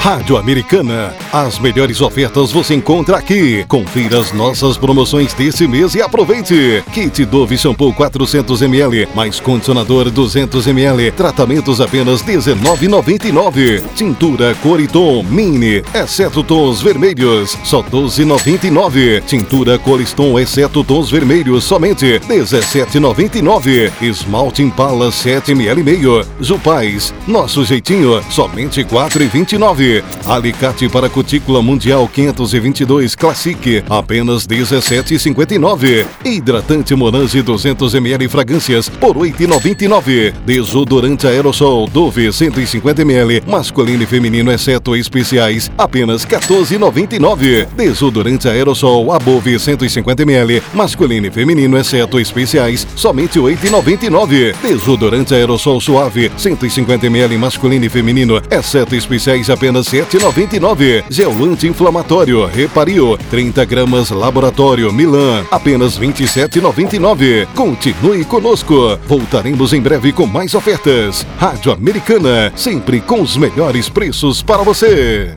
Rádio Americana. As melhores ofertas você encontra aqui. Confira as nossas promoções desse mês e aproveite. Kit Dove Shampoo 400ml, mais condicionador 200ml. Tratamentos apenas R$19,99. Tintura Coriton Mini, exceto tons vermelhos, só R$12,99. Tintura Coliston, exceto tons vermelhos, somente R$17,99. Esmalte Impala 7ml meio. Jupais, nosso jeitinho, somente R$4,29. Alicate para cutícula mundial 522 Classic, apenas 17,59. Hidratante Monange 200ml fragrâncias por 8,99. Desodorante aerossol Dove 150ml, masculino e feminino exceto especiais, apenas 14,99. Desodorante aerossol Above 150ml, masculino e feminino exceto especiais, somente 8,99. Desodorante aerossol suave 150ml, masculino e feminino, exceto especiais, apenas 7,99. Gel anti-inflamatório Repario 30 gramas Laboratório Milan apenas 27,99. Continue conosco. Voltaremos em breve com mais ofertas. Rádio Americana, sempre com os melhores preços para você.